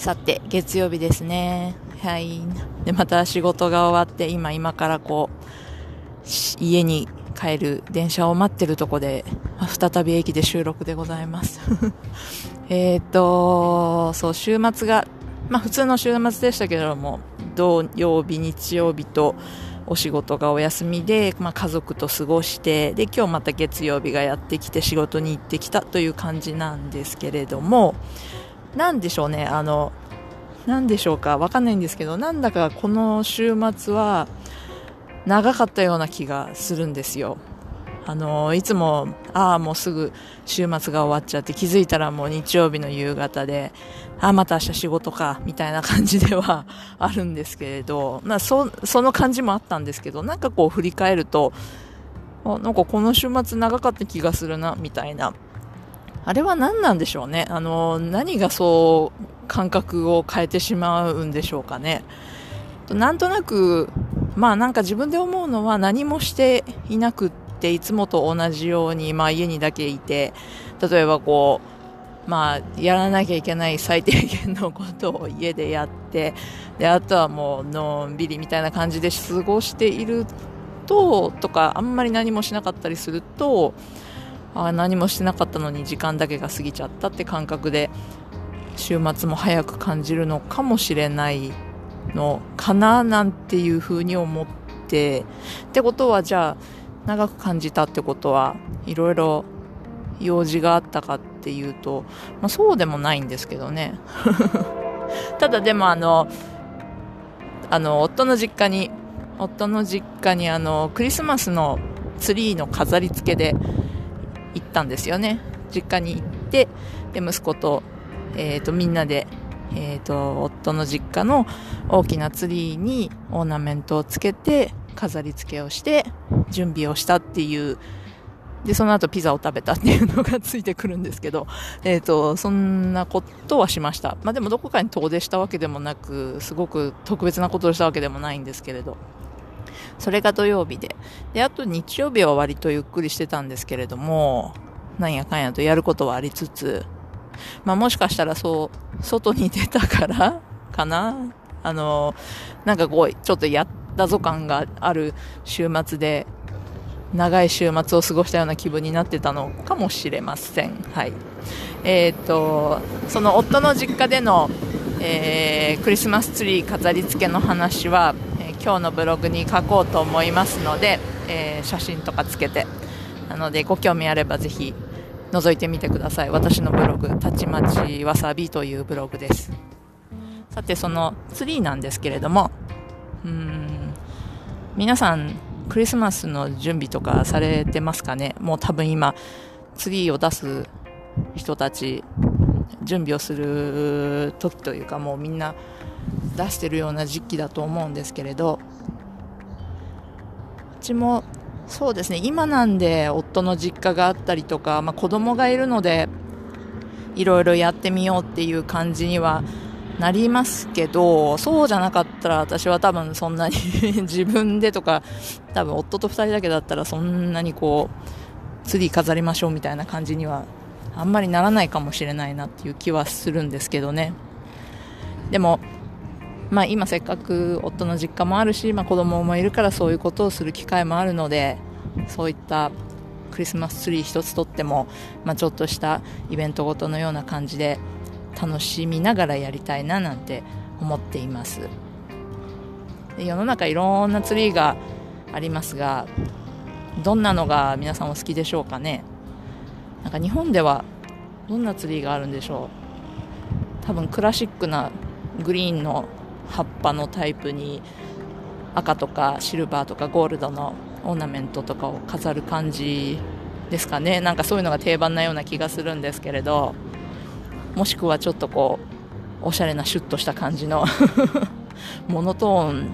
さて月曜日ですね。はい。でまた仕事が終わって今今からこう家に帰る電車を待ってるとこで再び駅で収録でございます。えっとそう週末がまあ普通の週末でしたけれども土曜日、日曜日とお仕事がお休みで、まあ、家族と過ごしてで今日また月曜日がやってきて仕事に行ってきたという感じなんですけれどもなんでしょうねあのなんでしょうかわかんないんですけどなんだかこの週末は長かったような気がするんですよ。あのいつもああもうすぐ週末が終わっちゃって気づいたらもう日曜日の夕方でああまた明日仕事かみたいな感じでは あるんですけれど、まあ、そその感じもあったんですけどなんかこう振り返るとあなんかこの週末長かった気がするなみたいなあれは何なんでしょうね。あの何がそう感覚を変えてしまうんでしょうかね。なんとなくまあなんか自分で思うのは何もしていなくっていつもと同じように、まあ、家にだけいて例えばこう、まあ、やらなきゃいけない最低限のことを家でやってであとはもうのんびりみたいな感じで過ごしているととかあんまり何もしなかったりするとあ何もしてなかったのに時間だけが過ぎちゃったって感覚で週末も早く感じるのかもしれないのかななんていうふうに思ってってことはじゃあ長く感じたってことはいろいろ用事があったかっていうと、まあ、そうでもないんですけどね。ただでもあのあの夫の実家に夫の実家にあのクリスマスのツリーの飾り付けで行ったんですよね。実家に行ってで息子と,、えーと、みんなで、えーと夫の実家の大きなツリーにオーナメントをつけて飾り付けをして準備をしたっていう。で、その後ピザを食べたっていうのがついてくるんですけど、えっ、ー、と、そんなことはしました。まあでもどこかに遠出したわけでもなく、すごく特別なことをしたわけでもないんですけれど、それが土曜日で。で、あと日曜日は割とゆっくりしてたんですけれども、なんやかんやとやることはありつつ、まあもしかしたらそう、外に出たからかな？あの、なんかこう、ちょっとやっだぞ感がある週末で長い週末を過ごしたような気分になってたのかもしれません。はい。えっ、ー、と、その夫の実家での、えー、クリスマスツリー飾り付けの話は、今日のブログに書こうと思いますので、え写真とかつけて、なのでご興味あればぜひ覗いてみてください。私のブログ、たちまちわさびというブログです。さて、そのツリーなんですけれども、うん皆さんクリスマスの準備とかされてますかね？もう多分今ツリーを出す人たち準備をする時というかもうみんな出してるような時期だと思うんですけれどうちもそうですね今なんで夫の実家があったりとか、まあ、子供がいるのでいろいろやってみようっていう感じにはなりますけど、そうじゃなかったら私は多分そんなに 自分でとか、多分夫と2人だけだったらそんなにこう、ツリー飾りましょうみたいな感じにはあんまりならないかもしれないなっていう気はするんですけどね。でも、まあ今せっかく夫の実家もあるし、まあ子供もいるからそういうことをする機会もあるので、そういったクリスマスツリー一つとっても、まあ、ちょっとしたイベントごとのような感じで楽しみながらやりたいななんて思っています。世の中いろんなツリーがありますがどんなのが皆さんお好きでしょうかね？なんか日本ではどんなツリーがあるんでしょう？多分クラシックなグリーンの葉っぱのタイプに赤とかシルバーとかゴールドのオーナメントとかを飾る感じですかね。なんかそういうのが定番なような気がするんですけれどもしくはちょっとこうおしゃれなシュッとした感じの モノトーン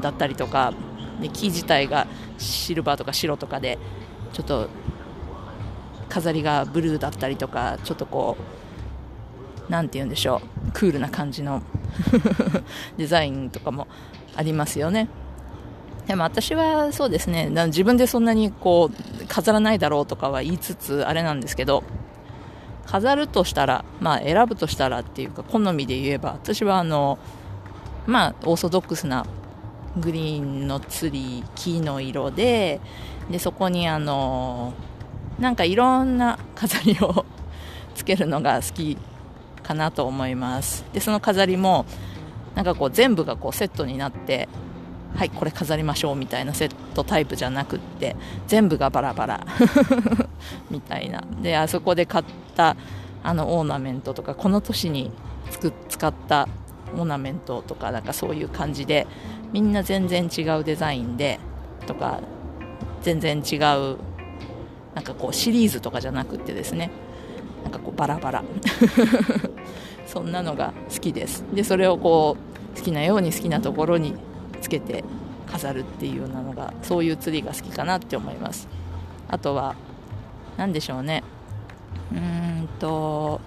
だったりとかで木自体がシルバーとか白とかでちょっと飾りがブルーだったりとかちょっとこう何て言うんでしょう。クールな感じの デザインとかもありますよね。でも私はそうですね。自分でそんなにこう飾らないだろうとかは言いつつあれなんですけど飾るとしたらまあ選ぶとしたらっていうか好みで言えば私はあのまあオーソドックスなグリーンのツリー木の色ででそこにあのなんかいろんな飾りを つけるのが好きかなと思います。でその飾りもなんかこう全部がこうセットになってはいこれ飾りましょうみたいなセットタイプじゃなくって全部がバラバラ みたいな。であそこで買ったあのオーナメントとかこの年に使ったオーナメントとかなんかそういう感じでみんな全然違うデザインでとか全然違うなんかこうシリーズとかじゃなくってですね。なんかこうバラバラ。そんなのが好きです。でそれをこう好きなように好きなところにつけて飾るっていうようなのがそういうツリーが好きかなって思います。あとは何でしょうね。うーんと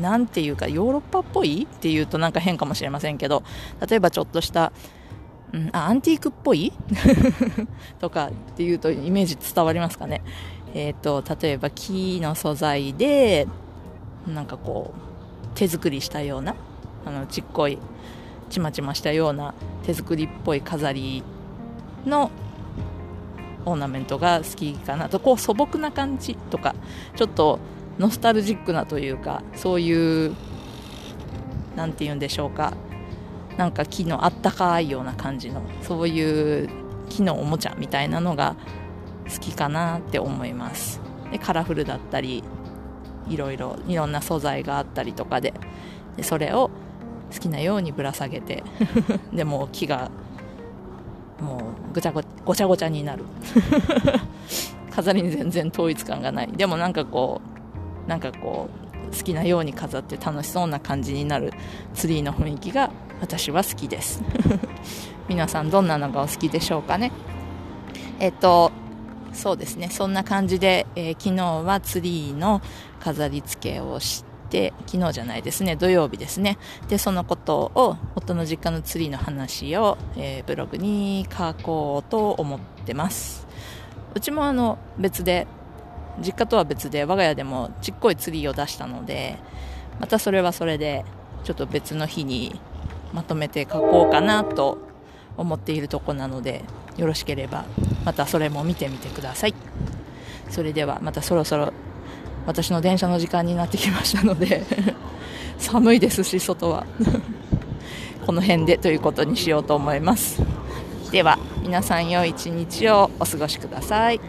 何ていうかヨーロッパっぽいっていうとなんか変かもしれませんけど例えばちょっとした、うん、あアンティークっぽい？とかっていうとイメージ伝わりますかね。えっ、ー、と例えば木の素材でなんかこう手作りしたようなあのちっこいちまちましたような手作りっぽい飾りのオーナメントが好きかなと。こう素朴な感じとかちょっとノスタルジックなというかそういう何て言うんでしょうか。なんか木のあったかいような感じのそういう木のおもちゃみたいなのが好きかなって思います。でカラフルだったりいろいろいろんな素材があったりとかででそれを好きなようにぶら下げて でも木がもうぐちゃごごちゃごちゃになる。飾りに全然統一感がない。でもなんかこうなんかこう好きなように飾って楽しそうな感じになるツリーの雰囲気が私は好きです。皆さんどんなのがお好きでしょうかね。えっとそうですね。そんな感じで、えー、昨日はツリーの飾り付けをして昨日じゃないですね。土曜日ですね。でそのことを夫の実家のツリーの話を、えー、ブログに書こうと思ってます。うちもあの別で実家とは別で我が家でもちっこいツリーを出したのでまたそれはそれでちょっと別の日にまとめて書こうかなと思っているとこなのでよろしければまたそれも見てみてください。それではまたそろそろ私の電車の時間になってきましたので 寒いですし外は。この辺でということにしようと思います。では皆さん良い一日をお過ごしください。